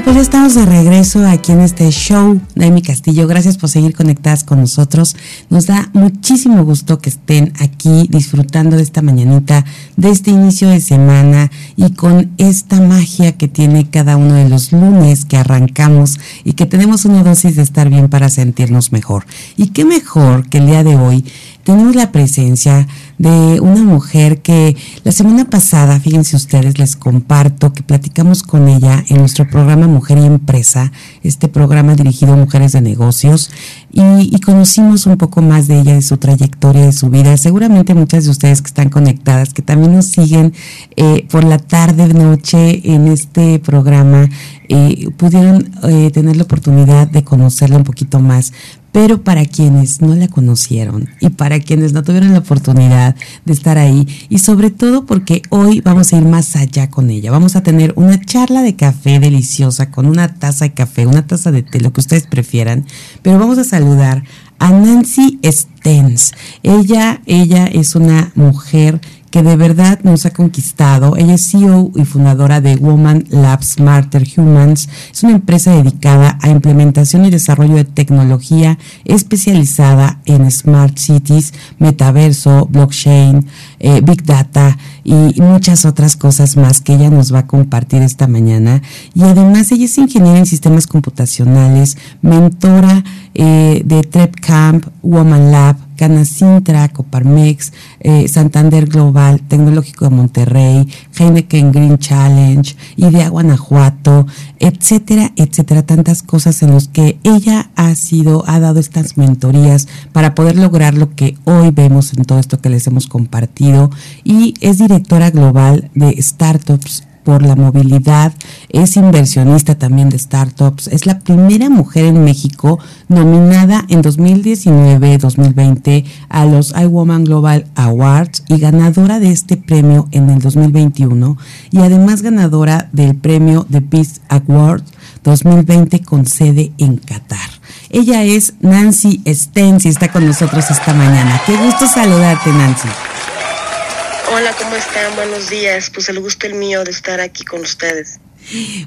Pues ya estamos de regreso aquí en este show de Amy Castillo. Gracias por seguir conectadas con nosotros. Nos da muchísimo gusto que estén aquí disfrutando de esta mañanita, de este inicio de semana y con esta magia que tiene cada uno de los lunes que arrancamos y que tenemos una dosis de estar bien para sentirnos mejor. Y qué mejor que el día de hoy tenemos la presencia de una mujer que la semana pasada, fíjense ustedes, les comparto que platicamos con ella en nuestro programa Mujer y Empresa, este programa dirigido a mujeres de negocios, y, conocimos un poco más de ella, de su trayectoria, de su vida. Seguramente muchas de ustedes que están conectadas, que también nos siguen eh, por la tarde, noche en este programa, eh, pudieron eh, tener la oportunidad de conocerla un poquito más. Pero para quienes no la conocieron y para quienes no tuvieron la oportunidad de estar ahí, y sobre todo porque hoy vamos a ir más allá con ella, vamos a tener una charla de café deliciosa con una taza de café, una taza de té, lo que ustedes prefieran, pero vamos a saludar a Nancy Stens. Ella, ella es una mujer que de verdad nos ha conquistado. Ella es CEO y fundadora de Woman Labs Smarter Humans. Es una empresa dedicada a implementación y desarrollo de tecnología especializada en smart cities, metaverso, blockchain, eh, big data y muchas otras cosas más que ella nos va a compartir esta mañana. Y además ella es ingeniera en sistemas computacionales, mentora eh, de TrepCamp, Woman Lab, Canacintra, Coparmex, eh, Santander Global, Tecnológico de Monterrey, Heineken Green Challenge, IDEA Guanajuato, etcétera, etcétera, tantas cosas en las que ella ha sido, ha dado estas mentorías para poder lograr lo que hoy vemos en todo esto que les hemos compartido. Y es directora global de Startups por la movilidad, es inversionista también de startups, es la primera mujer en México nominada en 2019-2020 a los iWoman Global Awards y ganadora de este premio en el 2021 y además ganadora del premio de Peace Award 2020 con sede en Qatar. Ella es Nancy Stens y está con nosotros esta mañana. Qué gusto saludarte, Nancy. Hola, ¿cómo están? Buenos días. Pues el gusto el mío de estar aquí con ustedes.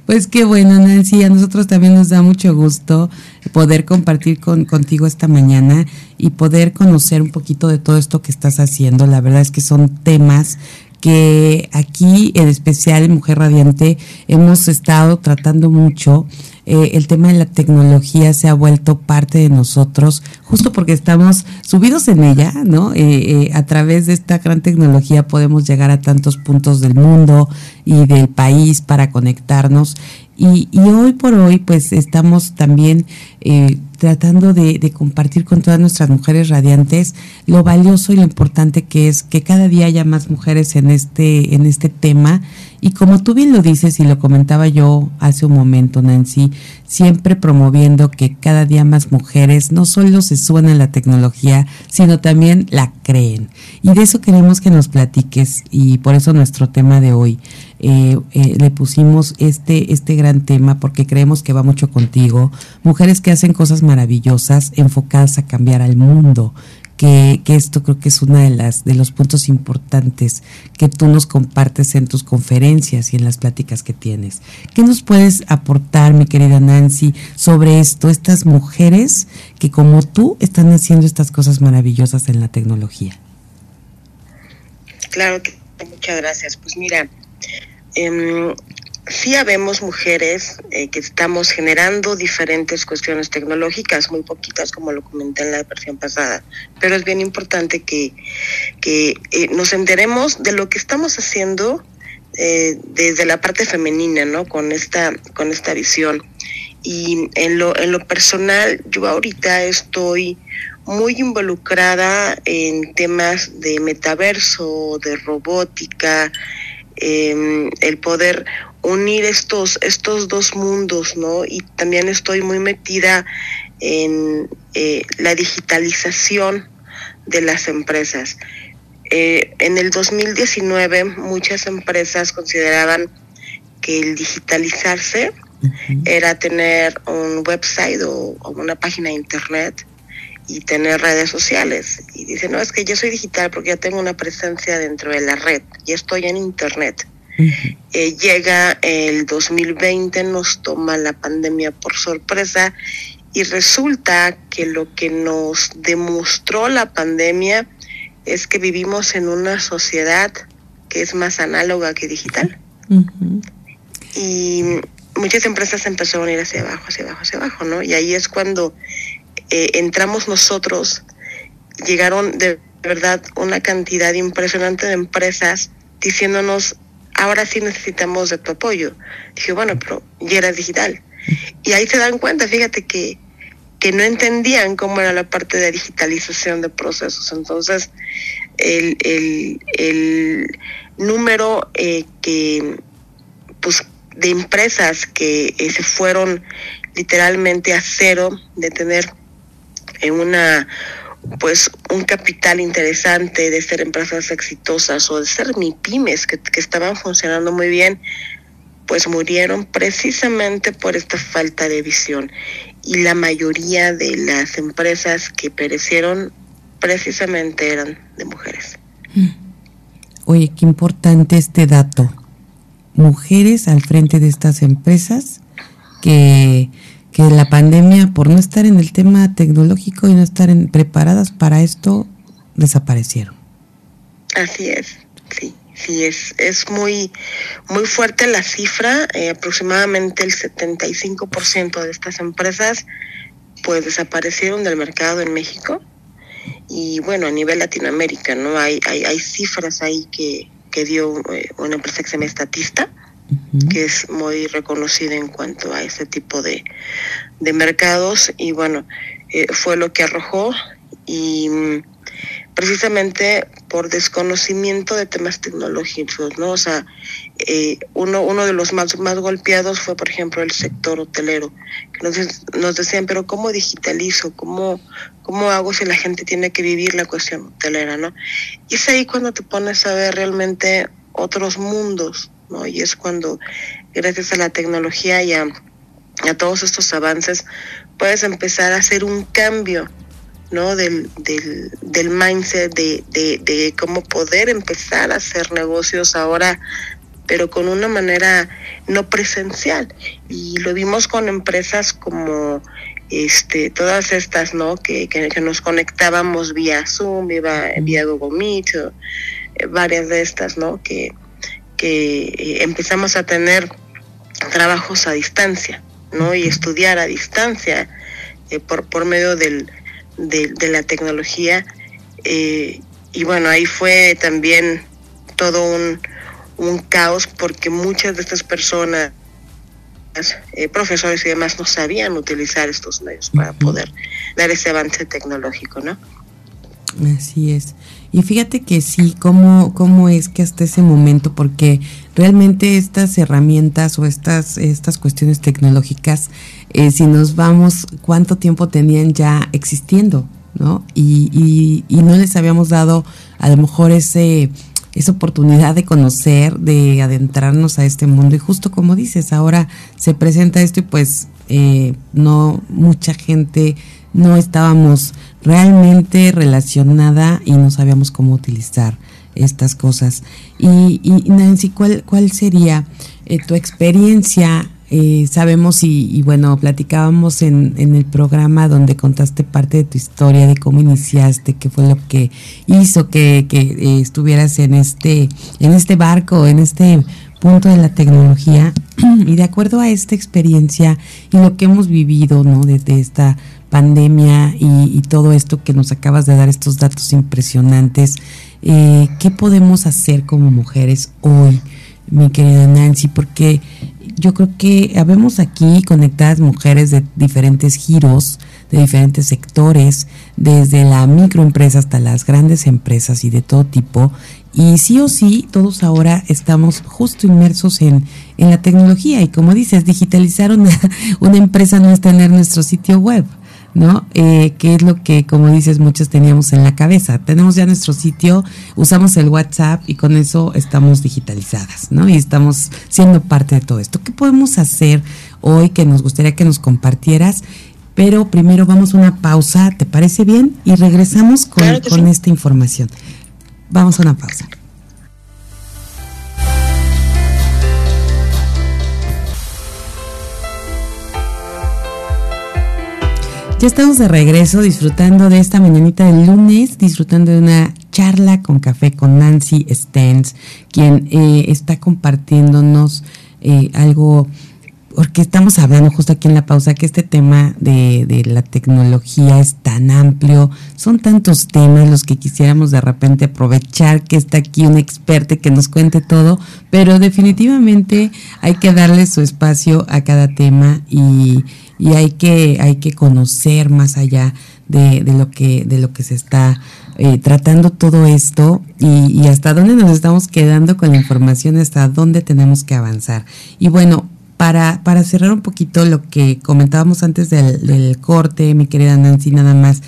Pues qué bueno, Nancy. A nosotros también nos da mucho gusto poder compartir con, contigo esta mañana y poder conocer un poquito de todo esto que estás haciendo. La verdad es que son temas que aquí, en especial en Mujer Radiante, hemos estado tratando mucho eh, el tema de la tecnología se ha vuelto parte de nosotros, justo porque estamos subidos en ella, ¿no? Eh, eh, a través de esta gran tecnología podemos llegar a tantos puntos del mundo y del país para conectarnos. Y, y hoy por hoy, pues estamos también tratando de, de, compartir con todas nuestras mujeres radiantes lo valioso y lo importante que es que cada día haya más mujeres en este, en este tema y como tú bien lo dices y lo comentaba yo hace un momento, Nancy, siempre promoviendo que cada día más mujeres no solo se suenan la tecnología, sino también la creen. Y de eso queremos que nos platiques y por eso nuestro tema de hoy. Eh, eh, le pusimos este, este gran tema porque creemos que va mucho contigo. Mujeres que hacen cosas maravillosas enfocadas a cambiar al mundo, que, esto creo que es uno de las de los puntos importantes que tú nos compartes en tus conferencias y en las pláticas que tienes. ¿Qué nos puedes aportar, mi querida Nancy, sobre esto, estas mujeres que como tú están haciendo estas cosas maravillosas en la tecnología? Claro que muchas gracias. Pues mira, eh, sí habemos mujeres eh, que estamos generando diferentes cuestiones tecnológicas, muy poquitas como lo comenté en la versión pasada, pero es bien importante que, que eh, nos enteremos de lo que estamos haciendo eh, desde la parte femenina, ¿no? Con esta, con esta visión. Y en lo, en lo personal, yo ahorita estoy muy involucrada en temas de metaverso, de robótica, eh, el poder unir estos, estos dos mundos, ¿no? Y también estoy muy metida en eh, la digitalización de las empresas. Eh, en el 2019 muchas empresas consideraban que el digitalizarse era tener un website o, una página de internet y tener redes sociales. Y dice, no, es que yo soy digital porque ya tengo una presencia dentro de la red, y estoy en Internet. Eh, llega el 2020, nos toma la pandemia por sorpresa y resulta que lo que nos demostró la pandemia es que vivimos en una sociedad que es más análoga que digital. Y muchas empresas empezaron a ir hacia abajo, hacia abajo, hacia abajo, ¿no? Y ahí es cuando eh, entramos nosotros, llegaron de verdad una cantidad impresionante de empresas diciéndonos, ahora sí necesitamos de tu apoyo. Dije, bueno, pero ya era digital. Y ahí se dan cuenta, fíjate que, que no entendían cómo era la parte de digitalización de procesos. Entonces, el, el, el número eh, que, pues, de empresas que eh, se fueron literalmente a cero, de tener en una pues un capital interesante de ser empresas exitosas o de ser mi pymes que, que estaban funcionando muy bien, pues murieron precisamente por esta falta de visión. Y la mayoría de las empresas que perecieron precisamente eran de mujeres. Mm. Oye, qué importante este dato. Mujeres al frente de estas empresas que que la pandemia, por no estar en el tema tecnológico y no estar preparadas para esto, desaparecieron. Así es, sí, sí, es, es muy, muy fuerte la cifra, eh, aproximadamente el 75% de estas empresas pues desaparecieron del mercado en México y bueno, a nivel Latinoamérica, ¿no? Hay, hay, hay cifras ahí que, que dio eh, una empresa que se llama Estatista, que es muy reconocida en cuanto a este tipo de, de mercados y bueno, eh, fue lo que arrojó y mm, precisamente por desconocimiento de temas tecnológicos, ¿no? O sea, eh, uno, uno de los más, más golpeados fue, por ejemplo, el sector hotelero, que nos, nos decían, pero ¿cómo digitalizo? ¿Cómo, ¿Cómo hago si la gente tiene que vivir la cuestión hotelera, no? Y es ahí cuando te pones a ver realmente otros mundos, ¿no? Y es cuando, gracias a la tecnología y a, todos estos avances, puedes empezar a hacer un cambio, ¿no? Del, del, del mindset, de, de, de cómo poder empezar a hacer negocios ahora pero con una manera no presencial. Y lo vimos con empresas como este, todas estas, ¿no? Que, que, nos conectábamos vía Zoom, vía, vía Google Meet, eh, varias de estas, ¿no? Que, que eh, empezamos a tener trabajos a distancia, ¿no? Y estudiar a distancia eh, por, por medio del, de, la tecnología. Eh, y bueno, ahí fue también todo un, un caos porque muchas de estas personas, profesores y demás, no sabían utilizar estos medios para poder dar ese avance tecnológico, ¿no? Así es. Y fíjate que sí, cómo, cómo es que hasta ese momento, porque realmente estas herramientas o estas, estas cuestiones tecnológicas, eh, si nos vamos, cuánto tiempo tenían ya existiendo, ¿no? Y, y, no les habíamos dado a lo mejor ese esa oportunidad de conocer, de adentrarnos a este mundo. Y justo como dices, ahora se presenta esto y pues eh, no mucha gente no estábamos realmente relacionada y no sabíamos cómo utilizar estas cosas. Y, Nancy, ¿cuál, cuál sería eh, tu experiencia? Eh, sabemos y, bueno, platicábamos en, en, el programa donde contaste parte de tu historia, de cómo iniciaste, qué fue lo que hizo que, que eh, estuvieras en este, en este barco, en este punto de la tecnología. Y de acuerdo a esta experiencia y lo que hemos vivido, ¿no? Desde esta pandemia y, todo esto que nos acabas de dar, estos datos impresionantes, eh, ¿qué podemos hacer como mujeres hoy, mi querida Nancy? Porque yo creo que habemos aquí conectadas mujeres de diferentes giros, de diferentes sectores, desde la microempresa hasta las grandes empresas y de todo tipo. Y sí o sí, todos ahora estamos justo inmersos en, en la tecnología. Y como dices, digitalizar una, una empresa no es tener nuestro sitio web. ¿No? Eh, que es lo que, como dices, muchos teníamos en la cabeza. Tenemos ya nuestro sitio, usamos el WhatsApp y con eso estamos digitalizadas, ¿no? Y estamos siendo parte de todo esto. ¿Qué podemos hacer hoy que nos gustaría que nos compartieras pero primero vamos a una pausa, ¿te parece bien? Y regresamos con, con esta información. Vamos a una pausa. Ya estamos de regreso disfrutando de esta mañanita del lunes, disfrutando de una charla con café con Nancy Stens, quien eh, está compartiéndonos eh, algo, porque estamos hablando justo aquí en la pausa que este tema de, de, la tecnología es tan amplio, son tantos temas los que quisiéramos de repente aprovechar que está aquí un experto que nos cuente todo, pero definitivamente hay que darle su espacio a cada tema y y hay que, hay que conocer más allá de, de, lo, que, de lo que se está eh, tratando todo esto y, hasta dónde nos estamos quedando con la información, hasta dónde tenemos que avanzar. Y bueno, para, para cerrar un poquito lo que comentábamos antes del, del corte, mi querida Nancy, nada más,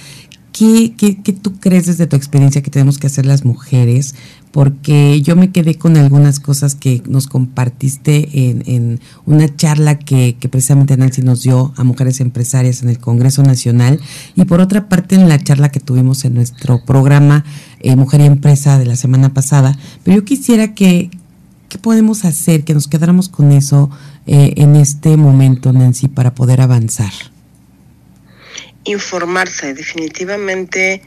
¿qué, qué, qué tú crees desde tu experiencia que tenemos que hacer las mujeres porque yo me quedé con algunas cosas que nos compartiste en, en una charla que, que, precisamente Nancy nos dio a mujeres empresarias en el Congreso Nacional y por otra parte en la charla que tuvimos en nuestro programa eh, Mujer y Empresa de la semana pasada. Pero yo quisiera que, ¿qué podemos hacer? Que nos quedáramos con eso eh, en este momento, Nancy, para poder avanzar. Informarse, definitivamente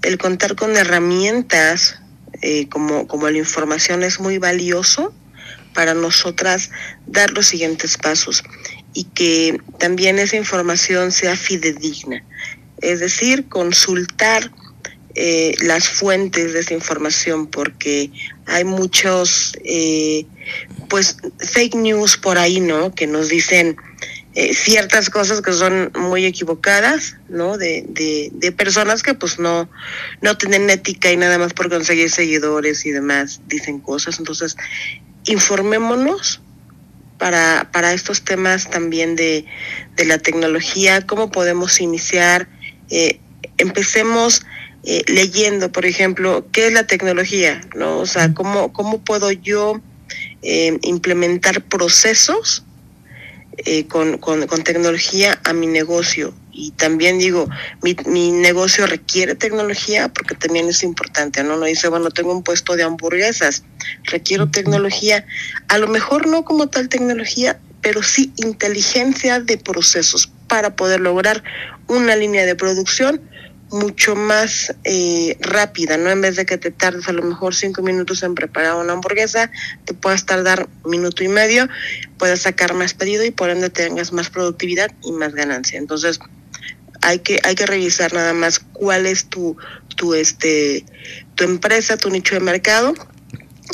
el contar con herramientas eh, como, como la información es muy valioso para nosotras dar los siguientes pasos y que también esa información sea fidedigna. Es decir, consultar eh, las fuentes de esa información porque hay muchos eh, pues fake news por ahí, ¿no? Que nos dicen eh, ciertas cosas que son muy equivocadas, ¿no? De, de, de, personas que pues no, no tienen ética y nada más por conseguir seguidores y demás dicen cosas. Entonces, informémonos para, para estos temas también de, de la tecnología, cómo podemos iniciar, eh, empecemos eh, leyendo, por ejemplo, qué es la tecnología, ¿no? O sea, cómo, cómo puedo yo eh, implementar procesos eh, con, con, con, tecnología a mi negocio. Y también digo, mi, mi, negocio requiere tecnología porque también es importante, ¿no? No dice, bueno, tengo un puesto de hamburguesas, requiero tecnología, a lo mejor no como tal tecnología, pero sí inteligencia de procesos para poder lograr una línea de producción mucho más eh, rápida, ¿no? En vez de que te tardes a lo mejor cinco minutos en preparar una hamburguesa, te puedas tardar minuto y medio, puedes sacar más pedido y por ende tengas más productividad y más ganancia. Entonces, hay que, hay que revisar nada más cuál es tu, tu, este, tu empresa, tu nicho de mercado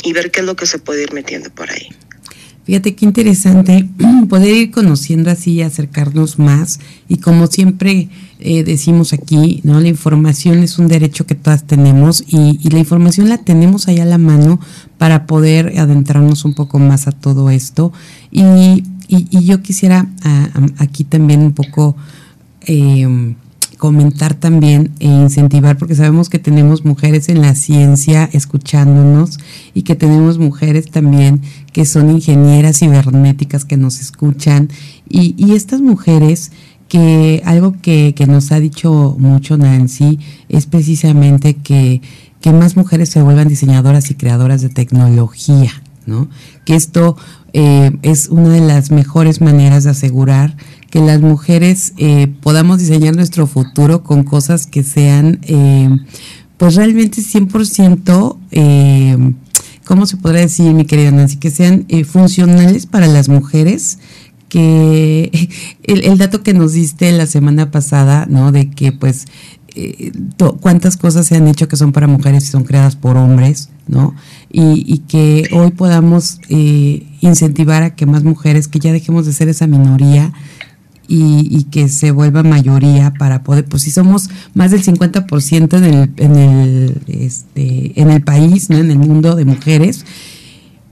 y ver qué es lo que se puede ir metiendo por ahí. Fíjate qué interesante poder ir conociendo así y acercarnos más. Y como siempre eh, decimos aquí, ¿no? La información es un derecho que todas tenemos y, y, la información la tenemos ahí a la mano para poder adentrarnos un poco más a todo esto. Y, y, y yo quisiera aquí también un poco eh, comentar también e incentivar, porque sabemos que tenemos mujeres en la ciencia escuchándonos y que tenemos mujeres también que son ingenieras cibernéticas que nos escuchan. Y, y estas mujeres que algo que, que, nos ha dicho mucho Nancy es precisamente que, que más mujeres se vuelvan diseñadoras y creadoras de tecnología, ¿no? Que esto eh, es una de las mejores maneras de asegurar que las mujeres eh, podamos diseñar nuestro futuro con cosas que sean, eh, pues realmente 100%, eh, ¿cómo se podrá decir, mi querida Nancy? Que sean eh, funcionales para las mujeres. Que el, dato que nos diste la semana pasada, ¿no? De que, pues, eh, cuántas cosas se han hecho que son para mujeres y son creadas por hombres, ¿no? Y, y que hoy podamos eh, incentivar a que más mujeres, que ya dejemos de ser esa minoría, y, y, que se vuelva mayoría para poder, pues si somos más del 50% en el, en el, este, en el país, ¿no? en el mundo de mujeres,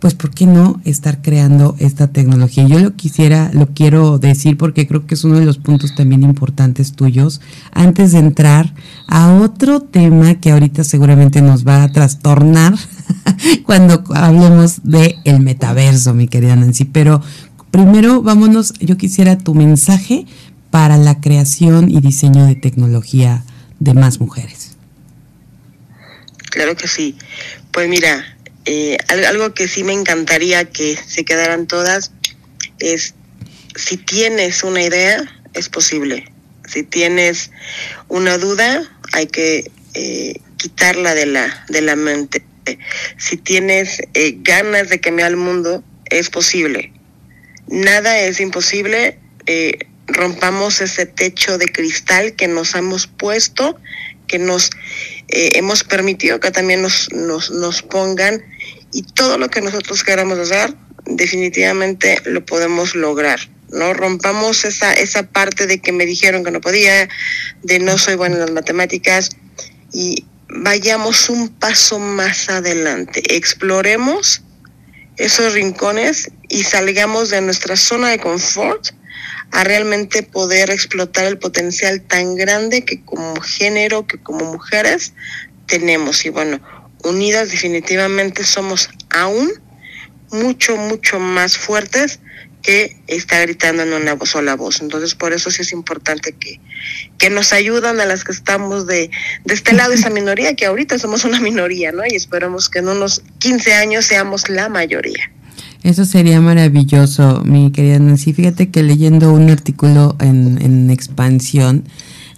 pues ¿por qué no estar creando esta tecnología? Yo lo quisiera, lo quiero decir porque creo que es uno de los puntos también importantes tuyos, antes de entrar a otro tema que ahorita seguramente nos va a trastornar cuando hablemos de el metaverso, mi querida Nancy, pero primero vámonos, yo quisiera tu mensaje para la creación y diseño de tecnología de más mujeres. Claro que sí. Pues mira, eh, algo que sí me encantaría que se quedaran todas es, si tienes una idea, es posible. Si tienes una duda, hay que eh, quitarla de la, de la mente. Si tienes eh, ganas de cambiar el mundo, es posible. Nada es imposible. Eh, rompamos ese techo de cristal que nos hemos puesto, que nos hemos permitido que también nos, nos, nos pongan y todo lo que nosotros queramos hacer, definitivamente lo podemos lograr. No rompamos esa, esa parte de que me dijeron que no podía, de no soy buena en las matemáticas y vayamos un paso más adelante. Exploremos esos rincones y salgamos de nuestra zona de confort a realmente poder explotar el potencial tan grande que como género, que como mujeres tenemos. Y bueno, unidas definitivamente somos aún mucho, mucho más fuertes que está gritando en una sola voz. Entonces, por eso sí es importante que, que nos ayudan a las que estamos de, de este lado, esa minoría, que ahorita somos una minoría, ¿no? Y esperamos que en unos 15 años seamos la mayoría. Eso sería maravilloso, mi querida Nancy. Fíjate que leyendo un artículo en, en expansión,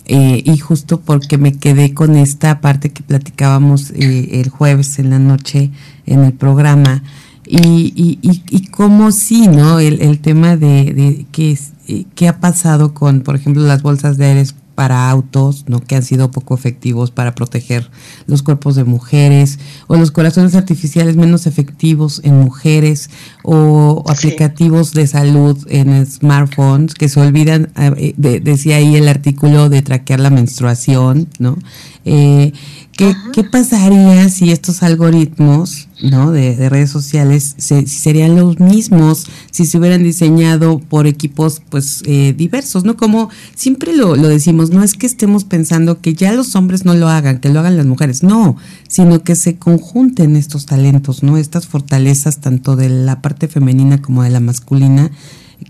eh, y justo porque me quedé con esta parte que platicábamos eh, el jueves en la noche en el programa, y, y, y, y cómo sí, ¿no? El, el tema de, de qué, eh, qué ha pasado con, por ejemplo, las bolsas de aire para autos, ¿no? que han sido poco efectivos para proteger los cuerpos de mujeres, o los corazones artificiales menos efectivos en mujeres, o aplicativos de salud en smartphones que se olvidan, eh, de, decía ahí el artículo de traquear la menstruación, ¿no? Eh, ¿qué, ¿Qué pasaría si estos algoritmos ¿no? de, redes sociales se, serían los mismos si se hubieran diseñado por equipos pues eh, diversos, ¿no? Como siempre lo, lo decimos, no es que estemos pensando que ya los hombres no lo hagan, que lo hagan las mujeres, no, sino que se conjunten estos talentos, ¿no? Estas fortalezas tanto de la parte femenina como de la masculina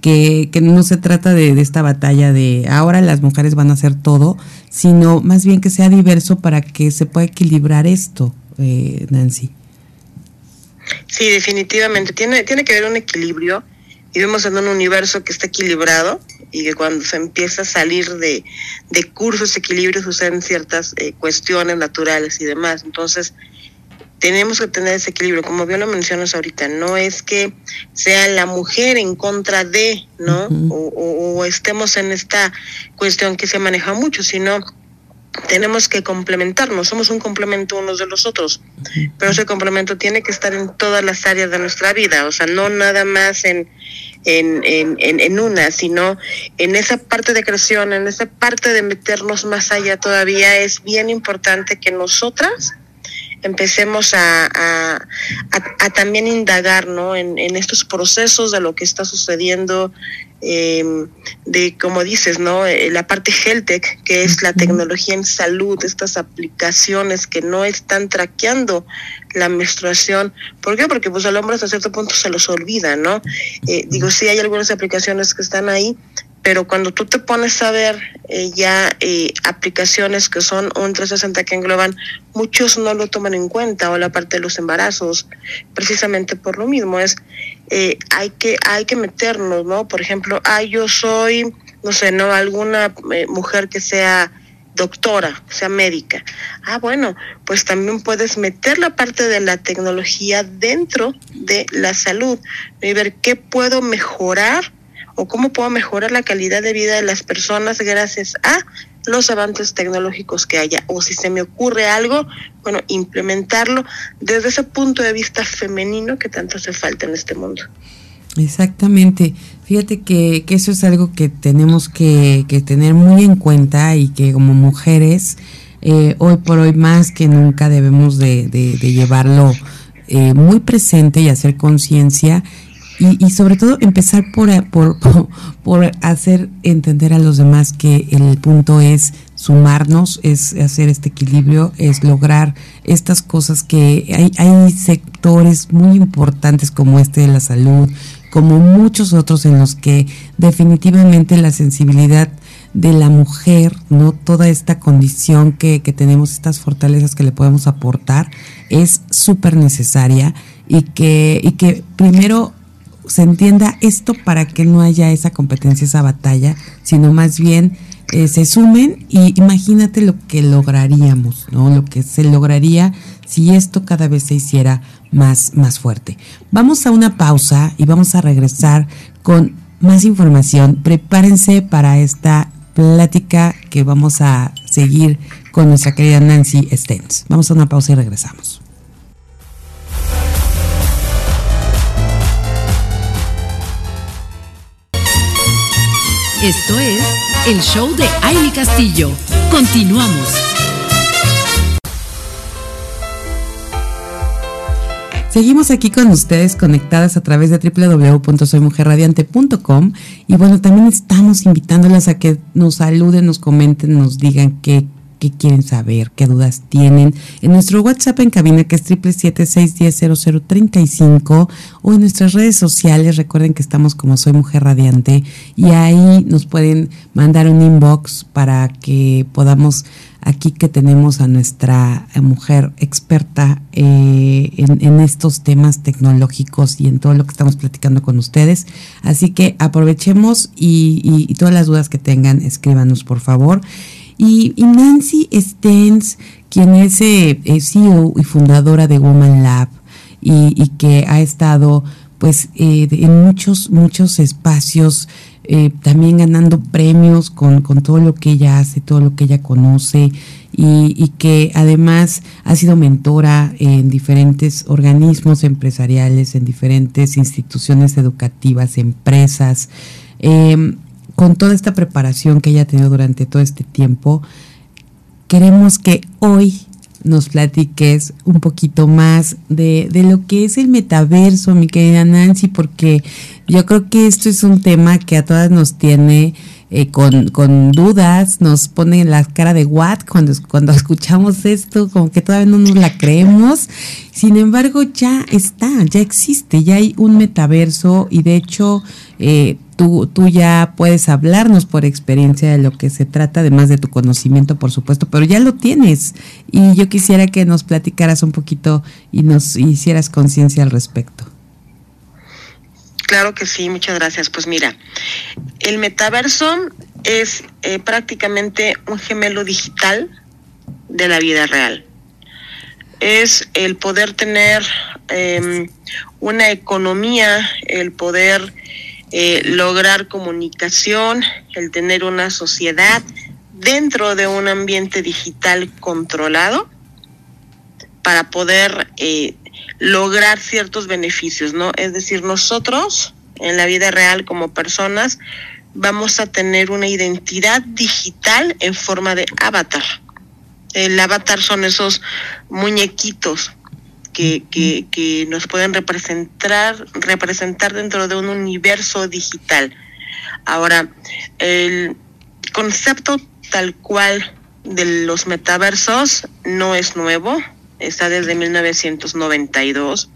que, no se trata de, esta batalla de ahora las mujeres van a hacer todo, sino más bien que sea diverso para que se pueda equilibrar esto, eh, Nancy. Sí, definitivamente. Tiene, tiene que haber un equilibrio. Vivimos en un universo que está equilibrado y que cuando se empieza a salir de, de curso ese equilibrio suceden ciertas eh, cuestiones naturales y demás. Entonces, tenemos que tener ese equilibrio, como bien lo mencionas ahorita, no es que sea la mujer en contra de, ¿no? Uh -huh. o, o, o, estemos en esta cuestión que se maneja mucho, sino tenemos que complementarnos, somos un complemento unos de los otros, pero ese complemento tiene que estar en todas las áreas de nuestra vida, o sea, no nada más en, en, en, en, una, sino en esa parte de creación, en esa parte de meternos más allá. Todavía, es bien importante que nosotras empecemos a, a, a, a también indagar ¿no? en, en, estos procesos de lo que está sucediendo, eh, de como dices, ¿no? Eh, la parte Heltec, que es la tecnología en salud, estas aplicaciones que no están traqueando la menstruación. ¿Por qué? Porque pues al hombre hasta cierto punto se los olvida, ¿no? Eh, digo, sí hay algunas aplicaciones que están ahí, pero cuando tú te pones a ver eh, ya eh, aplicaciones que son un 360 que engloban, muchos no lo toman en cuenta, o la parte de los embarazos, precisamente por lo mismo, es eh, hay que hay que meternos, ¿no? Por ejemplo, ah, yo soy, no sé, no alguna eh, mujer que sea doctora, sea médica. Ah, bueno, pues también puedes meter la parte de la tecnología dentro de la salud y ver qué puedo mejorar o cómo puedo mejorar la calidad de vida de las personas gracias a los avances tecnológicos que haya o si se me ocurre algo, bueno, implementarlo desde ese punto de vista femenino que tanto hace falta en este mundo. Exactamente. Fíjate que, que eso es algo que tenemos que, que, tener muy en cuenta y que como mujeres, eh, hoy por hoy más que nunca debemos de, de, de llevarlo eh, muy presente y hacer conciencia y, sobre todo empezar por, por, por, por, hacer entender a los demás que el punto es sumarnos, es hacer este equilibrio, es lograr estas cosas que hay, hay sectores muy importantes como este de la salud, como muchos otros en los que definitivamente la sensibilidad de la mujer, ¿no? Toda esta condición que, que tenemos, estas fortalezas que le podemos aportar, es súper necesaria y que, y que primero se entienda esto para que no haya esa competencia, esa batalla, sino más bien eh, se sumen y imagínate lo que lograríamos, ¿no? Lo que se lograría si esto cada vez se hiciera más, más fuerte. Vamos a una pausa y vamos a regresar con más información. Prepárense para esta plática que vamos a seguir con nuestra querida Nancy Stens. Vamos a una pausa y regresamos. Esto es el show de Aile Castillo. Continuamos. Seguimos aquí con ustedes conectadas a través de www.soymujerradiante.com y bueno, también estamos invitándolas a que nos saluden, nos comenten, nos digan qué quieren saber, qué dudas tienen. En nuestro WhatsApp en cabina que es triple siete seis o en nuestras redes sociales, recuerden que estamos como Soy Mujer Radiante y ahí nos pueden mandar un inbox para que podamos aquí que tenemos a nuestra mujer experta eh, en, estos temas tecnológicos y en todo lo que estamos platicando con ustedes. Así que aprovechemos y, y todas las dudas que tengan, escríbanos por favor. Y, Nancy Stens, quien es eh, CEO y fundadora de Woman Lab y, que ha estado pues eh, en muchos, muchos espacios, eh, también ganando premios con, todo lo que ella hace, todo lo que ella conoce y, y, que además ha sido mentora en diferentes organismos empresariales, en diferentes instituciones educativas, empresas. Eh, con toda esta preparación que ella ha tenido durante todo este tiempo, queremos que hoy nos platiques un poquito más de, de, lo que es el metaverso, mi querida Nancy, porque yo creo que esto es un tema que a todas nos tiene eh, con, con, dudas, nos pone la cara de what cuando, cuando escuchamos esto, como que todavía no nos la creemos. Sin embargo, ya está, ya existe, ya hay un metaverso y de hecho eh, tú, tú ya puedes hablarnos por experiencia de lo que se trata, además de tu conocimiento, por supuesto, pero ya lo tienes. Y yo quisiera que nos platicaras un poquito y nos hicieras conciencia al respecto. Claro que sí, muchas gracias. Pues mira, el metaverso es eh, prácticamente un gemelo digital de la vida real. Es el poder tener em, una economía, el poder eh, lograr comunicación, el tener una sociedad dentro de un ambiente digital controlado para poder eh, lograr ciertos beneficios, ¿no? Es decir, nosotros en la vida real como personas vamos a tener una identidad digital en forma de avatar. El avatar son esos muñequitos que, que, que nos pueden representar, representar dentro de un universo digital. Ahora, el concepto tal cual de los metaversos no es nuevo, está desde 1992.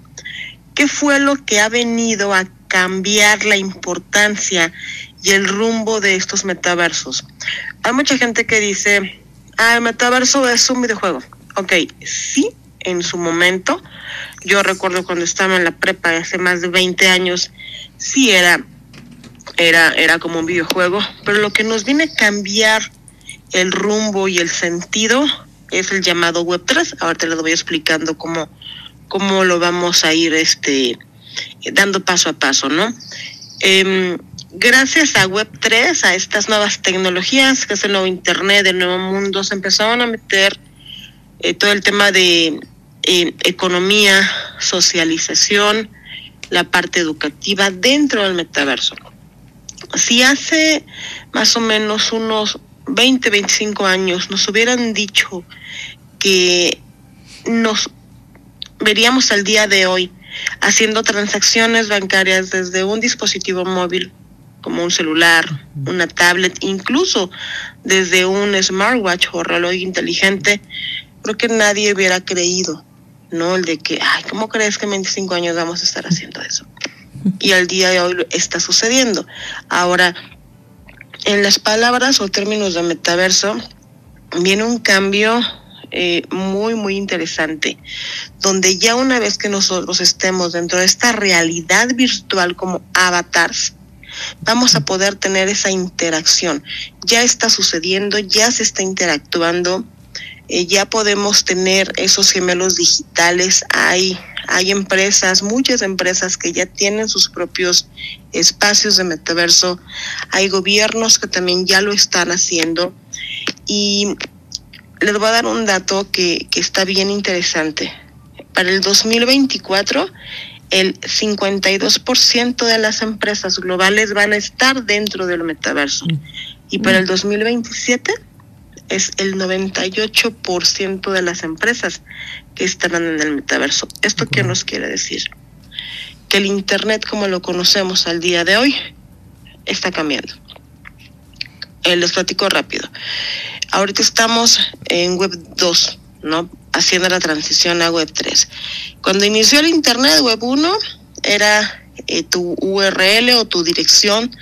¿Qué fue lo que ha venido a cambiar la importancia y el rumbo de estos metaversos? Hay mucha gente que dice, ah, el metaverso es un videojuego. Ok, sí, en su momento. Yo recuerdo cuando estaba en la prepa hace más de 20 años, sí era, era, era como un videojuego, pero lo que nos viene a cambiar el rumbo y el sentido es el llamado Web 3. Ahora te lo voy explicando cómo, cómo lo vamos a ir este, dando paso a paso, ¿no? Eh, gracias a Web 3, a estas nuevas tecnologías, que es el nuevo Internet, el nuevo mundo, se empezaron a meter eh, todo el tema de eh, economía, socialización, la parte educativa dentro del metaverso. Si hace más o menos unos 20, 25 años nos hubieran dicho que nos veríamos al día de hoy haciendo transacciones bancarias desde un dispositivo móvil como un celular, una tablet, incluso desde un smartwatch o reloj inteligente, creo que nadie hubiera creído, ¿no? El de que, ay, ¿cómo crees que en 25 años vamos a estar haciendo eso? Y al día de hoy está sucediendo. Ahora, en las palabras o términos de metaverso viene un cambio eh, muy, muy interesante, donde ya una vez que nosotros estemos dentro de esta realidad virtual como avatars, vamos a poder tener esa interacción. Ya está sucediendo, ya se está interactuando, eh, ya podemos tener esos gemelos digitales. Hay, hay empresas, muchas empresas que ya tienen sus propios espacios de metaverso. Hay gobiernos que también ya lo están haciendo. Y les voy a dar un dato que, que está bien interesante. Para el 2024, el 52% de las empresas globales van a estar dentro del metaverso. Mm. Y para el 2027 es el 98% de las empresas que estarán en el metaverso. ¿Esto qué nos quiere decir? Que el Internet como lo conocemos al día de hoy está cambiando. Eh, les platico rápido. Ahorita estamos en Web 2, ¿no? Haciendo la transición a Web 3. Cuando inició el Internet, Web 1 era eh, tu URL o tu dirección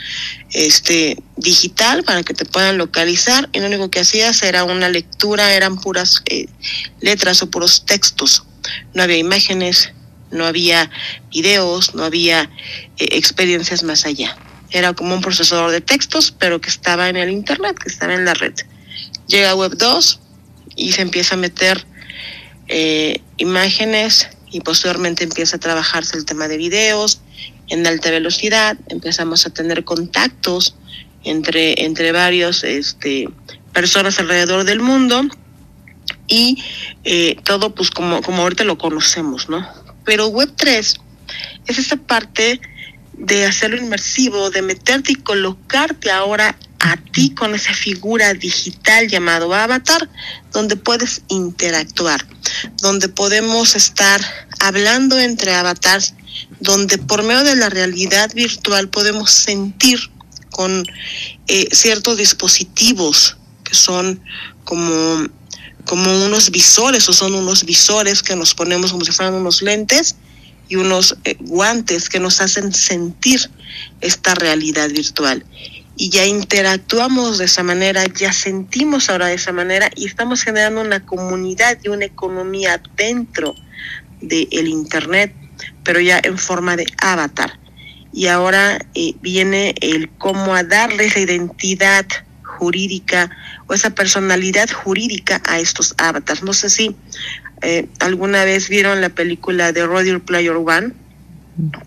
este digital para que te puedan localizar y lo único que hacías era una lectura, eran puras eh, letras o puros textos. No había imágenes, no había videos, no había experiencias más allá era como un procesador de textos, pero que estaba en el Internet, que estaba en la red. Llega Web 2 y se empieza a meter eh, imágenes y posteriormente empieza a trabajarse el tema de videos en alta velocidad, empezamos a tener contactos entre, entre varios este, personas alrededor del mundo y eh, todo pues como, como ahorita lo conocemos, ¿no? Pero Web 3 es esa parte de hacerlo inmersivo, de meterte y colocarte ahora a ti con esa figura digital llamado avatar, donde puedes interactuar, donde podemos estar hablando entre avatars, donde por medio de la realidad virtual podemos sentir con eh, ciertos dispositivos que son como, como unos visores o son unos visores que nos ponemos como si fueran unos lentes y unos eh, guantes que nos hacen sentir esta realidad virtual. Y ya interactuamos de esa manera, ya sentimos ahora de esa manera y estamos generando una comunidad y una economía dentro del Internet, pero ya en forma de avatar. Y ahora eh, viene el cómo a darle esa identidad jurídica o esa personalidad jurídica a estos avatars. No sé si eh, alguna vez vieron la película de Roger Player One,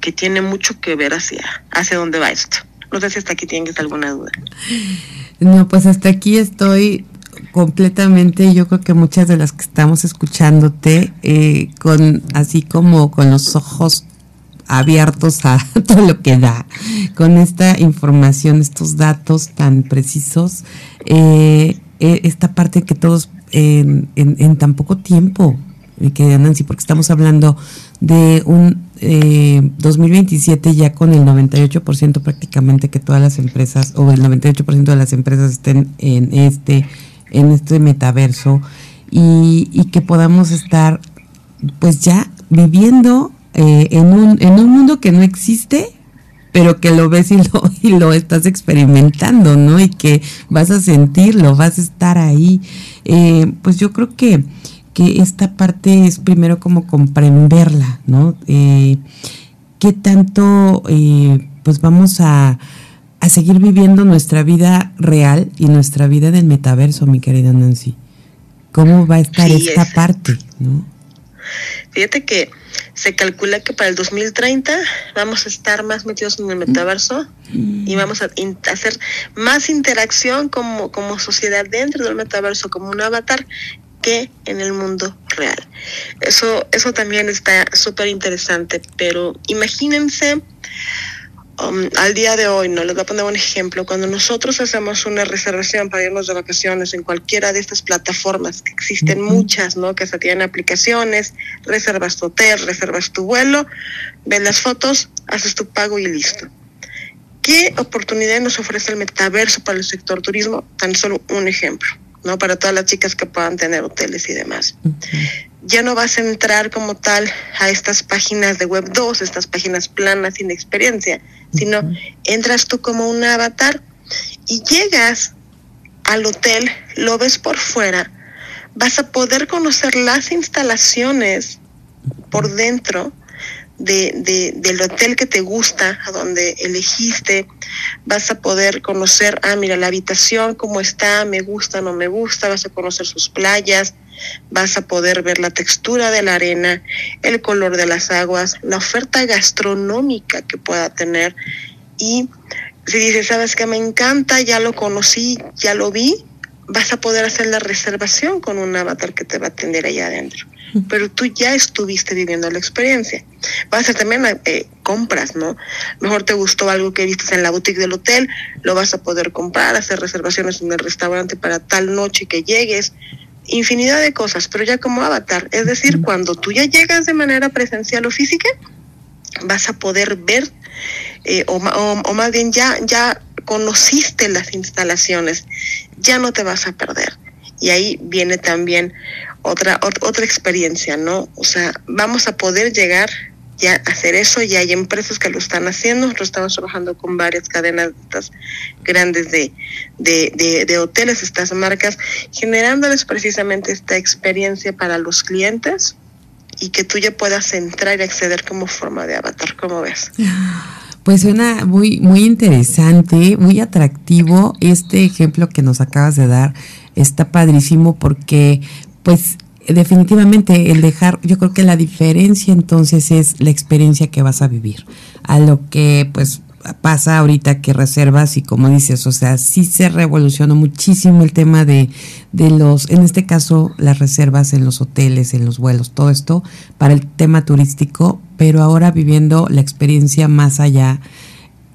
que tiene mucho que ver hacia, hacia dónde va esto. No sé si hasta aquí tienes alguna duda. No, pues hasta aquí estoy completamente, yo creo que muchas de las que estamos escuchándote, eh, con así como con los ojos abiertos a todo lo que da, con esta información, estos datos tan precisos, eh, esta parte que todos en, en, tan poco tiempo, mi querida Nancy, porque estamos hablando de un eh, 2027 ya con el 98% prácticamente que todas las empresas o el 98% de las empresas estén en este en este metaverso y, y que podamos estar pues ya viviendo eh, en, un, en un mundo que no existe pero que lo ves y lo, y lo estás experimentando, ¿no? Y que vas a sentirlo, vas a estar ahí. Eh, pues yo creo que, que esta parte es primero como comprenderla, ¿no? Eh, ¿Qué tanto eh, pues vamos a, a seguir viviendo nuestra vida real y nuestra vida del metaverso, mi querida Nancy? ¿Cómo va a estar esta parte, no? Fíjate que se calcula que para el 2030 vamos a estar más metidos en el metaverso y vamos a hacer más interacción como, como sociedad dentro del metaverso, como un avatar, que en el mundo real. Eso, eso también está súper interesante, pero imagínense Um, al día de hoy, no les voy a poner un ejemplo, cuando nosotros hacemos una reservación para irnos de vacaciones en cualquiera de estas plataformas, que existen muchas, ¿no? Que se tienen aplicaciones, reservas tu hotel, reservas tu vuelo, ven las fotos, haces tu pago y listo. ¿Qué oportunidad nos ofrece el metaverso para el sector turismo? Tan solo un ejemplo, ¿no? Para todas las chicas que puedan tener hoteles y demás. Ya no vas a entrar como tal a estas páginas de web 2, estas páginas planas sin experiencia, sino entras tú como un avatar y llegas al hotel, lo ves por fuera, vas a poder conocer las instalaciones por dentro de, del hotel que te gusta, a donde elegiste, vas a poder conocer, ah, mira, la habitación, cómo está, me gusta, no me gusta, vas a conocer sus playas, vas a poder ver la textura de la arena, el color de las aguas, la oferta gastronómica que pueda tener. Y si dices, sabes que me encanta, ya lo conocí, ya lo vi, vas a poder hacer la reservación con un avatar que te va a atender allá adentro. Pero tú ya estuviste viviendo la experiencia. Vas a hacer también eh, compras, ¿no? Mejor te gustó algo que viste en la boutique del hotel, lo vas a poder comprar, hacer reservaciones en el restaurante para tal noche que llegues, infinidad de cosas, pero ya como avatar. Es decir, cuando tú ya llegas de manera presencial o física, vas a poder ver, eh, o, o, más bien ya, ya conociste las instalaciones, ya no te vas a perder. Y ahí viene también otra, otra experiencia, ¿no? O sea, vamos a poder llegar ya a hacer eso, ya hay empresas que lo están haciendo, nosotros estamos trabajando con varias cadenas grandes de, de, de, hoteles, estas marcas, generándoles precisamente esta experiencia para los clientes y que tú ya puedas entrar y acceder como forma de avatar, ¿cómo ves? Pues suena muy, muy interesante, muy atractivo. Este ejemplo que nos acabas de dar está padrísimo porque, pues, definitivamente el dejar, yo creo que la diferencia entonces es la experiencia que vas a vivir. A lo que, pues, pasa ahorita que reservas y como dices, o sea, sí se revolucionó muchísimo el tema de, de los, en este caso, las reservas en los hoteles, en los vuelos, todo esto para el tema turístico, pero ahora viviendo la experiencia más allá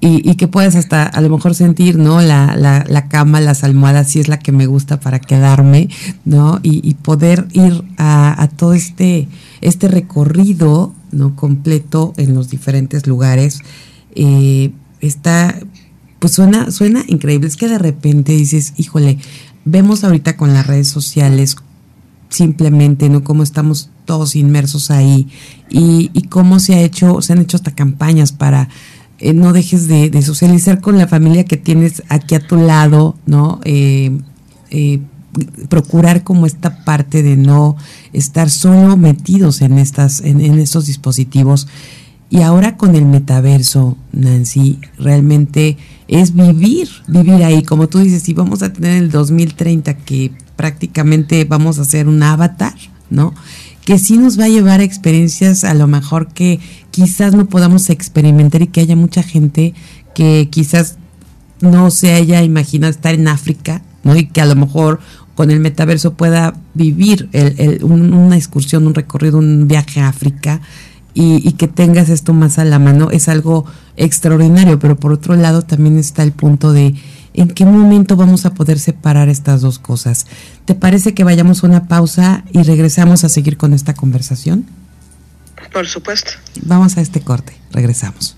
y, que puedes hasta a lo mejor sentir, ¿no? La, la, la, cama, las almohadas, si es la que me gusta para quedarme, ¿no? Y, poder ir a, a todo este, este recorrido, ¿no? Completo en los diferentes lugares eh, está, pues suena, suena increíble. Es que de repente dices, híjole, vemos ahorita con las redes sociales simplemente, ¿no? Cómo estamos todos inmersos ahí y, cómo se ha hecho, se han hecho hasta campañas para eh, no dejes de, de, socializar con la familia que tienes aquí a tu lado, ¿no? Eh, eh, procurar como esta parte de no estar solo metidos en estas, en, en estos dispositivos y ahora con el metaverso, Nancy, realmente es vivir, vivir ahí. Como tú dices, si vamos a tener el 2030 que prácticamente vamos a hacer un avatar, ¿no? Que sí nos va a llevar a experiencias a lo mejor que quizás no podamos experimentar y que haya mucha gente que quizás no se haya imaginado estar en África, ¿no? Y que a lo mejor con el metaverso pueda vivir el, el, un, una excursión, un recorrido, un viaje a África y, y, que tengas esto más a la mano es algo extraordinario, pero por otro lado también está el punto de en qué momento vamos a poder separar estas dos cosas. ¿Te parece que vayamos a una pausa y regresamos a seguir con esta conversación? Por supuesto. Vamos a este corte, regresamos.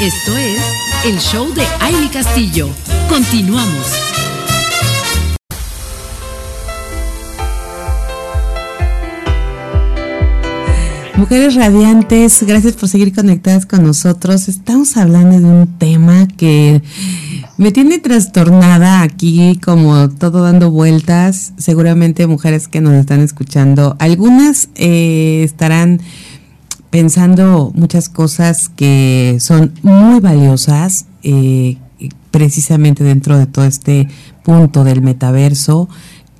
Esto es el show de Aile Castillo. Continuamos. Mujeres radiantes, gracias por seguir conectadas con nosotros. Estamos hablando de un tema que me tiene trastornada aquí, como todo dando vueltas. Seguramente mujeres que nos están escuchando, algunas eh, estarán pensando muchas cosas que son muy valiosas, eh, precisamente dentro de todo este punto del metaverso.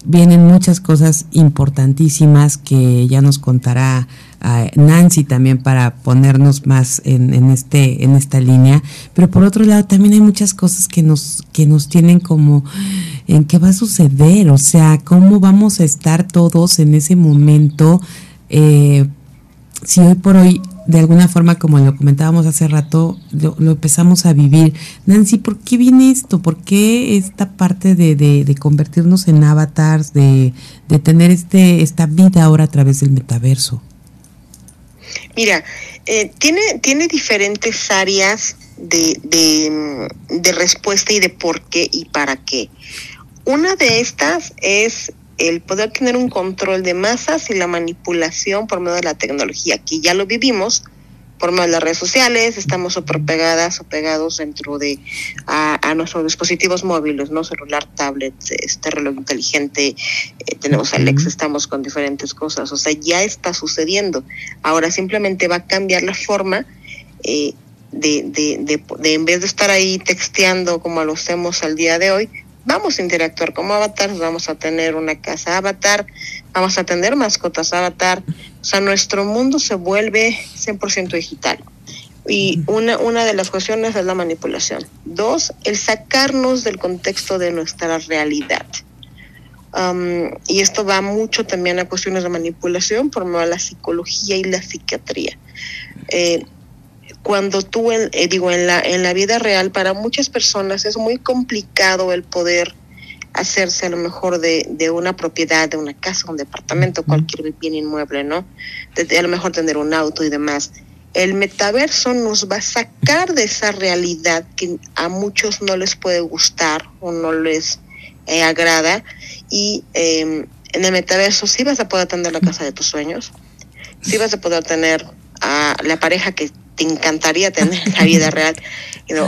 Vienen muchas cosas importantísimas que ya nos contará a Nancy también para ponernos más en, en, este en esta línea pero por otro lado también hay muchas cosas que nos que nos tienen como en qué va a suceder o sea cómo vamos a estar todos en ese momento eh, si hoy por hoy de alguna forma, como lo comentábamos hace rato, lo, lo, empezamos a vivir. Nancy, ¿por qué viene esto? ¿Por qué esta parte de, de, de convertirnos en avatars, de, de, tener este, esta vida ahora a través del metaverso? Mira, eh, tiene, tiene diferentes áreas de, de, de respuesta y de por qué y para qué. Una de estas es el poder tener un control de masas y la manipulación por medio de la tecnología, que ya lo vivimos por más las redes sociales, estamos súper pegadas o pegados dentro de a, nuestros dispositivos móviles, ¿no? Celular, tablet, este reloj inteligente, eh, tenemos Alexa, estamos con diferentes cosas, o sea, ya está sucediendo. Ahora simplemente va a cambiar la forma eh, de, de, de, en vez de estar ahí texteando como lo hacemos al día de hoy, vamos a interactuar como avatars, vamos a tener una casa avatar, vamos a tener mascotas avatar, o sea, nuestro mundo se vuelve 100% digital. Y una, una de las cuestiones es la manipulación. Dos, el sacarnos del contexto de nuestra realidad. Um, y esto va mucho también a cuestiones de manipulación por medio de la psicología y la psiquiatría. Eh, cuando tú, eh, digo, en la, en la vida real, para muchas personas es muy complicado el poder hacerse a lo mejor de, de una propiedad, de una casa, un departamento, cualquier bien inmueble, ¿no? De, a lo mejor tener un auto y demás. El metaverso nos va a sacar de esa realidad que a muchos no les puede gustar o no les eh, agrada y em, en el metaverso sí vas a poder tener la casa de tus sueños, sí vas a poder tener a la pareja que te encantaría tener en la vida real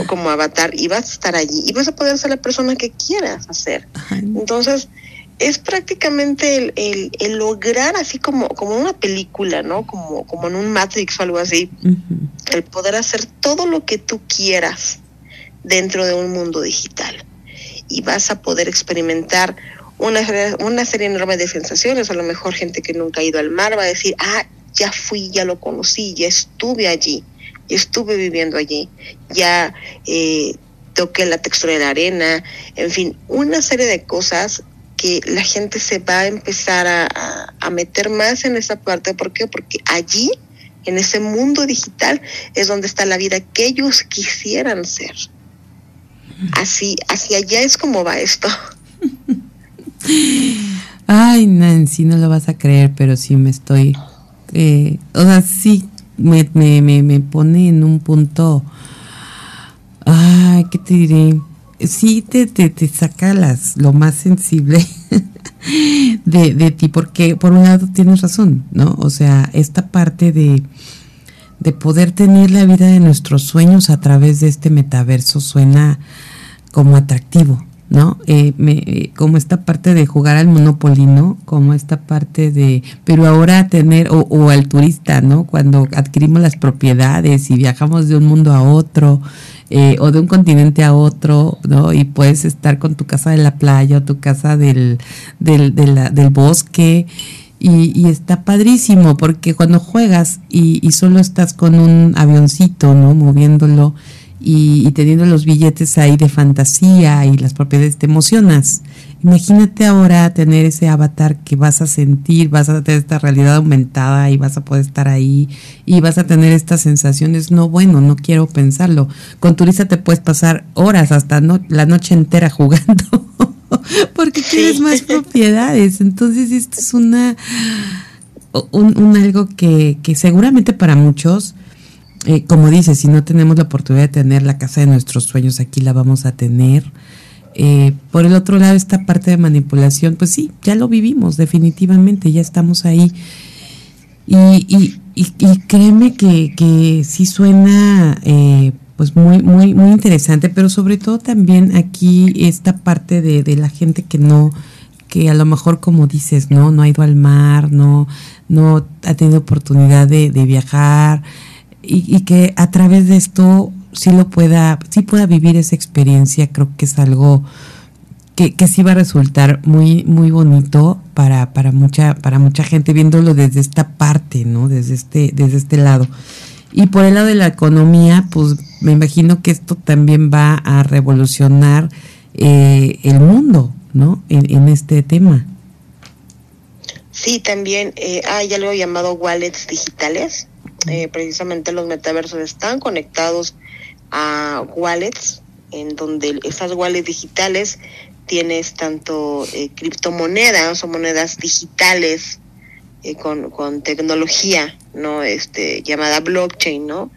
como avatar y vas a estar allí y vas a poder ser la persona que quieras hacer. Entonces, es prácticamente el, el, lograr así como, como una película, ¿no? Como, como en un Matrix o algo así, el poder hacer todo lo que tú quieras dentro de un mundo digital. Y vas a poder experimentar una, una serie enorme de sensaciones. A lo mejor gente que nunca ha ido al mar va a decir, ah, ya fui, ya lo conocí, ya estuve allí estuve viviendo allí, ya eh, toqué la textura de la arena, en fin, una serie de cosas que la gente se va a empezar a, meter más en esa parte. ¿Por qué? Porque allí, en ese mundo digital, es donde está la vida que ellos quisieran ser. Así, hacia allá es como va esto. Ay, Nancy, no lo vas a creer, pero sí me estoy, eh, o sea, sí me, me, me, pone en un punto, ay, ¿qué te diré? Sí te, te, te saca las, lo más sensible de, de ti, porque por un lado tienes razón, ¿no? O sea, esta parte de, de poder tener la vida de nuestros sueños a través de este metaverso suena como atractivo, ¿no? Eh, me, como esta parte de jugar al Monopoly, ¿no? Como esta parte de, pero ahora tener, o, o, al turista, ¿no? Cuando adquirimos las propiedades y viajamos de un mundo a otro, eh, o de un continente a otro, ¿no? Y puedes estar con tu casa de la playa o tu casa del, del, del bosque. Y, y, está padrísimo porque cuando juegas y, y solo estás con un avioncito, ¿no? Moviéndolo, y, teniendo los billetes ahí de fantasía y las propiedades te emocionas. Imagínate ahora tener ese avatar que vas a sentir, vas a tener esta realidad aumentada y vas a poder estar ahí y vas a tener estas sensaciones. No, bueno, no quiero pensarlo. Con Turista te puedes pasar horas hasta la noche entera jugando porque tienes más propiedades. Entonces, esto es una un, un algo que, que seguramente para muchos eh, como dices, si no tenemos la oportunidad de tener la casa de nuestros sueños, aquí la vamos a tener. Eh, por el otro lado, esta parte de manipulación, pues sí, ya lo vivimos definitivamente, ya estamos ahí. Y, y, y, créeme que, que sí suena eh, pues muy, muy, muy interesante, pero sobre todo también aquí esta parte de, de la gente que no, que a lo mejor como dices, no, no ha ido al mar, no, no ha tenido oportunidad de, de viajar, y, que a través de esto sí lo pueda, sí pueda vivir esa experiencia, creo que es algo que, que sí va a resultar muy, muy bonito para, para mucha, para mucha gente viéndolo desde esta parte, ¿no? Desde este, desde este lado. Y por el lado de la economía, pues me imagino que esto también va a revolucionar eh, el mundo, ¿no? En, este tema. Sí, también eh, hay algo llamado wallets digitales, eh, precisamente los metaversos están conectados a wallets, en donde esas wallets digitales tienes tanto eh, criptomonedas o monedas digitales eh, con, con, tecnología, ¿no? Este, llamada blockchain, ¿no?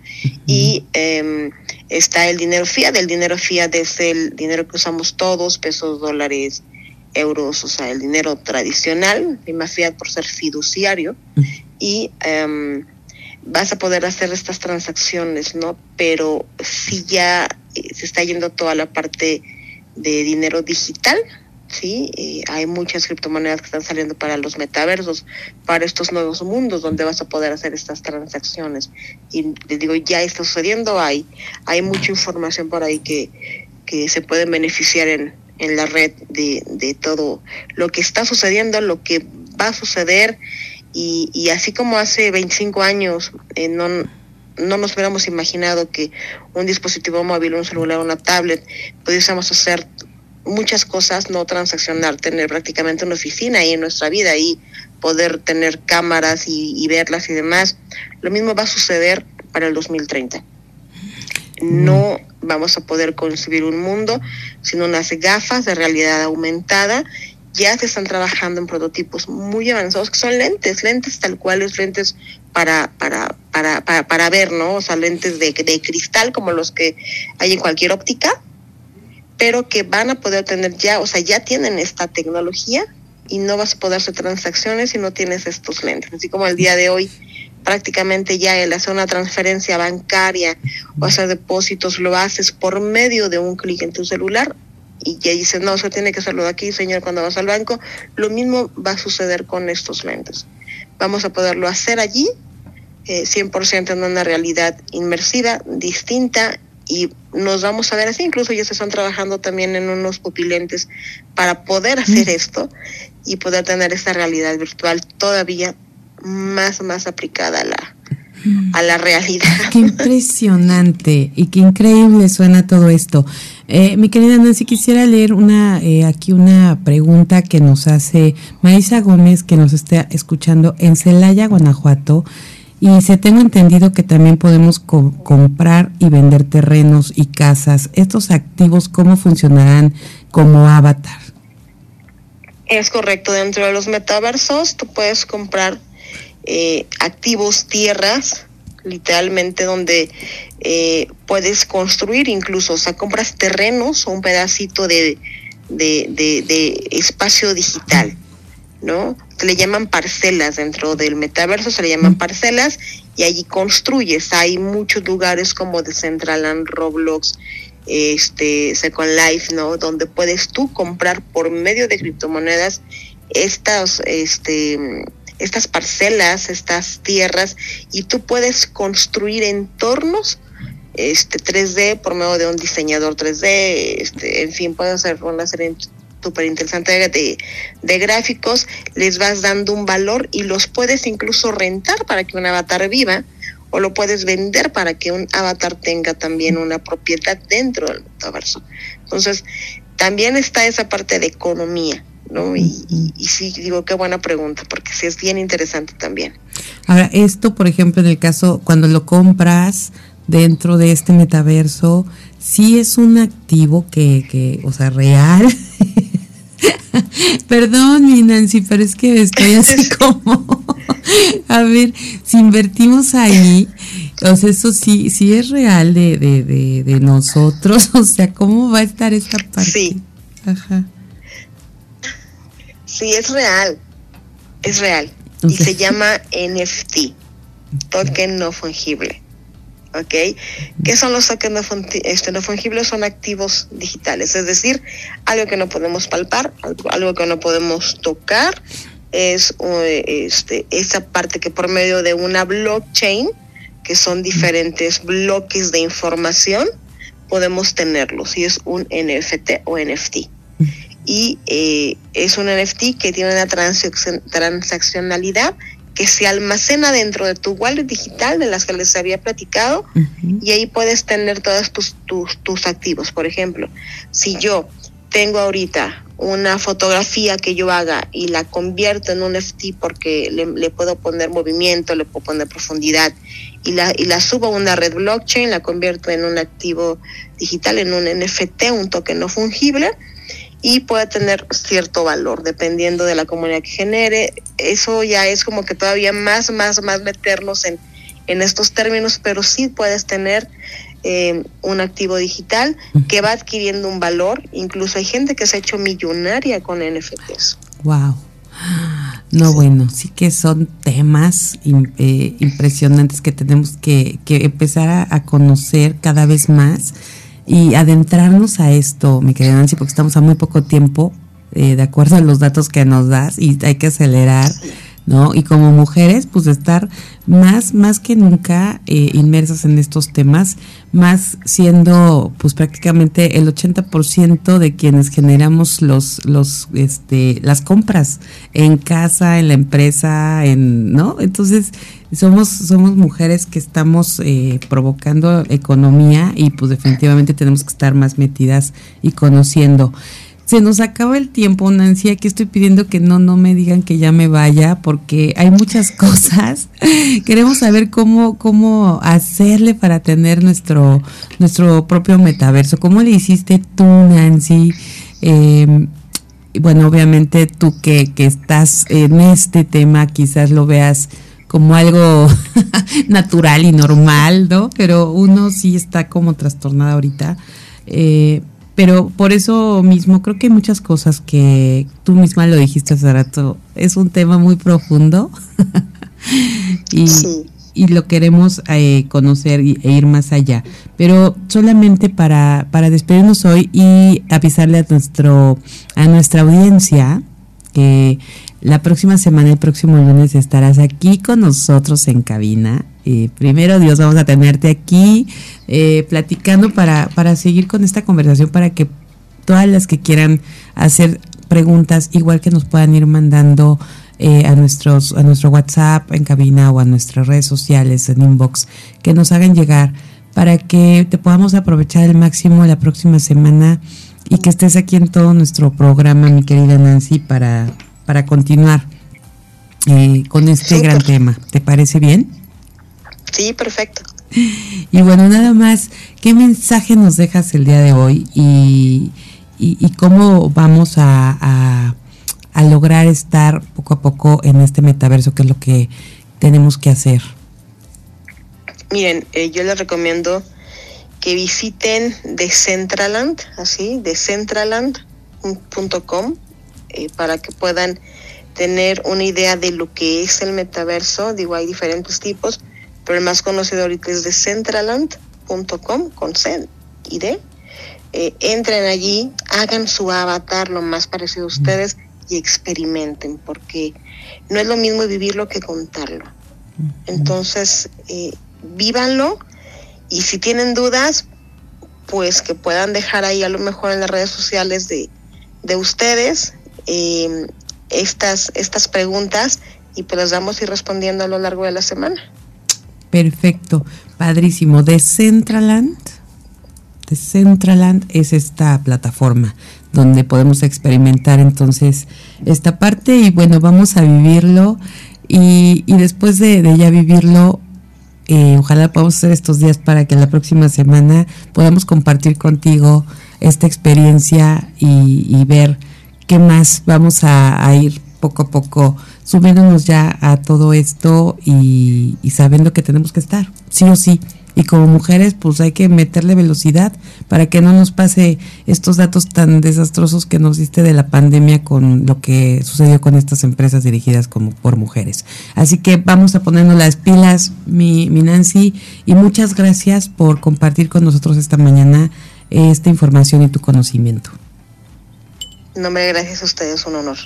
Y em, está el dinero fiat, el dinero fiat es el dinero que usamos todos, pesos, dólares, euros, o sea, el dinero tradicional, y más fiat por ser fiduciario, y em, vas a poder hacer estas transacciones, ¿no? Pero si ya eh, se está yendo toda la parte de dinero digital, ¿sí? Eh, hay muchas criptomonedas que están saliendo para los metaversos, para estos nuevos mundos donde vas a poder hacer estas transacciones. Y les digo, ya está sucediendo, hay, hay mucha información por ahí que, que se pueden beneficiar en, en la red de, de todo lo que está sucediendo, lo que va a suceder. Y, y así como hace 25 años eh, no, no nos hubiéramos imaginado que un dispositivo móvil, un celular, una tablet, pudiésemos hacer muchas cosas, no transaccionar, tener prácticamente una oficina ahí en nuestra vida y poder tener cámaras y, y verlas y demás. Lo mismo va a suceder para el 2030. No vamos a poder concebir un mundo sin unas gafas de realidad aumentada. Ya se están trabajando en prototipos muy avanzados que son lentes, lentes tal cual es lentes para, para, para, para, para ver, ¿no? O sea, lentes de, de cristal como los que hay en cualquier óptica, pero que van a poder tener ya, o sea, ya tienen esta tecnología y no vas a poder hacer transacciones si no tienes estos lentes. Así como el día de hoy prácticamente ya el hacer una transferencia bancaria o hacer depósitos lo haces por medio de un clic en tu celular y ya dices, no, eso tiene que hacerlo de aquí, señor, cuando vas al banco. Lo mismo va a suceder con estos lentes. Vamos a poderlo hacer allí, eh, 100% en una realidad inmersiva, distinta, y nos vamos a ver así. Incluso ya se están trabajando también en unos pupilentes para poder hacer esto y poder tener esta realidad virtual todavía más, más aplicada a la, a la realidad. Qué impresionante y qué increíble suena todo esto. Eh, mi querida Nancy, quisiera leer una eh, aquí una pregunta que nos hace Marisa Gómez, que nos está escuchando en Celaya, Guanajuato. Y se tengo entendido que también podemos co comprar y vender terrenos y casas. ¿Estos activos cómo funcionarán como avatar? Es correcto, dentro de los metaversos tú puedes comprar eh, activos, tierras, literalmente donde eh, puedes construir incluso, o sea, compras terrenos o un pedacito de, de, de, espacio digital, ¿no? Se le llaman parcelas dentro del metaverso, se le llaman parcelas y allí construyes. Hay muchos lugares como Decentraland, Roblox, este, Second Life, ¿no? Donde puedes tú comprar por medio de criptomonedas estas, este, estas parcelas, estas tierras, y tú puedes construir entornos este 3D por medio de un diseñador 3D, este, en fin, puedes hacer una serie súper interesante de, de gráficos, les vas dando un valor y los puedes incluso rentar para que un avatar viva o lo puedes vender para que un avatar tenga también una propiedad dentro del metaverso. Entonces, también está esa parte de economía. ¿no? Y, y, y, sí, digo, qué buena pregunta, porque sí es bien interesante también. Ahora, esto, por ejemplo, en el caso, cuando lo compras dentro de este metaverso, sí es un activo que, que o sea, real. Perdón, mi Nancy, pero es que estoy así como, a ver, si invertimos ahí, o sea, eso sí, sí es real de, de, de, de nosotros, o sea, ¿cómo va a estar esta parte? Sí. Ajá. Sí, es real. Es real. Y se llama NFT, token no fungible. ¿Ok? ¿Qué son los tokens no, este, no fungibles? Son activos digitales, es decir, algo que no podemos palpar, algo, algo que no podemos tocar, es este, esa parte que por medio de una blockchain, que son diferentes bloques de información, podemos tenerlos, y es un NFT o NFT y eh, es un NFT que tiene una transaccionalidad que se almacena dentro de tu wallet digital de las que les había platicado uh -huh. y ahí puedes tener todos tus, tus, tus activos. Por ejemplo, si yo tengo ahorita una fotografía que yo haga y la convierto en un NFT porque le, le, puedo poner movimiento, le puedo poner profundidad y la, y la subo a una red blockchain, la convierto en un activo digital, en un NFT, un token no fungible, y puede tener cierto valor dependiendo de la comunidad que genere. Eso ya es como que todavía más, más, más meternos en, en estos términos, pero sí puedes tener eh, un activo digital que va adquiriendo un valor. Incluso hay gente que se ha hecho millonaria con NFTs. Wow. No, bueno, sí que son temas eh, impresionantes que tenemos que, empezar a, conocer cada vez más y adentrarnos a esto, mi querida Nancy, porque estamos a muy poco tiempo, eh, de acuerdo a los datos que nos das, y hay que acelerar. ¿No? Y como mujeres, pues estar más, más que nunca eh, inmersas en estos temas, más siendo pues prácticamente el 80% de quienes generamos los, los, este, las compras en casa, en la empresa, en, ¿no? Entonces, somos, somos mujeres que estamos eh, provocando economía y pues definitivamente tenemos que estar más metidas y conociendo. Se nos acaba el tiempo, Nancy. Aquí estoy pidiendo que no, no me digan que ya me vaya, porque hay muchas cosas. Queremos saber cómo, cómo hacerle para tener nuestro, nuestro propio metaverso. ¿Cómo le hiciste tú, Nancy? Eh, bueno, obviamente tú que, que estás en este tema, quizás lo veas como algo natural y normal, ¿no? Pero uno sí está como trastornada ahorita. Eh, pero por eso mismo creo que hay muchas cosas que tú misma lo dijiste hace rato, es un tema muy profundo y, y, lo queremos eh, conocer e ir más allá. Pero solamente para, para despedirnos hoy y avisarle a, nuestro, a nuestra audiencia que la próxima semana, el próximo lunes, estarás aquí con nosotros en cabina. Eh, primero, Dios, vamos a tenerte aquí eh, platicando para, para seguir con esta conversación, para que todas las que quieran hacer preguntas, igual que nos puedan ir mandando eh, a, nuestros, a nuestro WhatsApp en cabina o a nuestras redes sociales en inbox, que nos hagan llegar para que te podamos aprovechar al máximo la próxima semana y que estés aquí en todo nuestro programa, mi querida Nancy, para para continuar eh, con este gran tema. ¿Te parece bien? Sí, perfecto. Y bueno, nada más, ¿qué mensaje nos dejas el día de hoy y, y, cómo vamos a, a, lograr estar poco a poco en este metaverso, que es lo que tenemos que hacer? Miren, eh, yo les recomiendo que visiten Decentraland, así, decentraland.com eh, para que puedan tener una idea de lo que es el metaverso. Digo, hay diferentes tipos, pero el más conocido ahorita es decentraland.com con C y D. Eh, entren allí, hagan su avatar lo más parecido a ustedes y experimenten, porque no es lo mismo vivirlo que contarlo. Entonces, eh, vívanlo y si tienen dudas, pues que puedan dejar ahí a lo mejor en las redes sociales de, de ustedes eh, estas, estas preguntas y pues las vamos a ir respondiendo a lo largo de la semana. Perfecto, padrísimo. De Centraland, de Centraland es esta plataforma donde podemos experimentar entonces esta parte y bueno, vamos a vivirlo y, después de, ya vivirlo, eh, ojalá podamos hacer estos días para que la próxima semana podamos compartir contigo esta experiencia y ver qué más vamos a, ir poco a poco subiéndonos ya a todo esto y, sabiendo que tenemos que estar, sí o sí. Y como mujeres, pues hay que meterle velocidad para que no nos pase estos datos tan desastrosos que nos diste de la pandemia con lo que sucedió con estas empresas dirigidas como por mujeres. Así que vamos a ponernos las pilas, mi, Nancy, y muchas gracias por compartir con nosotros esta mañana esta información y tu conocimiento. No me gracias a ustedes, un honor.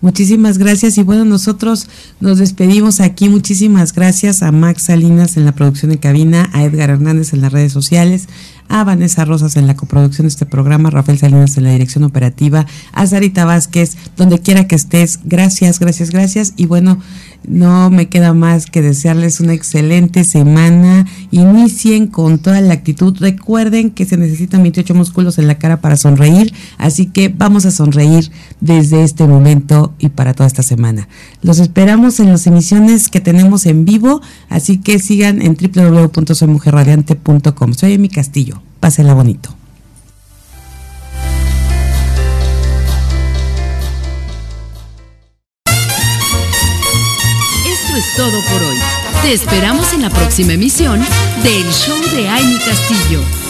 Muchísimas gracias y bueno, nosotros nos despedimos aquí. Muchísimas gracias a Max Salinas en la producción de cabina, a Edgar Hernández en las redes sociales, a Vanessa Rosas en la coproducción de este programa, Rafael Salinas en la dirección operativa, a Sarita Vázquez, donde quiera que estés. Gracias, gracias, gracias. Y bueno, no me queda más que desearles una excelente semana. Inicien con toda la actitud. Recuerden que se necesitan 28 músculos en la cara para sonreír, así que vamos a sonreír desde este momento y para toda esta semana. Los esperamos en las emisiones que tenemos en vivo, así que sigan en www.soymujerradiante.com. Soy Emi Castillo. Pásenla bonito. es todo por hoy. Te esperamos en la próxima emisión del Show de Amy Castillo.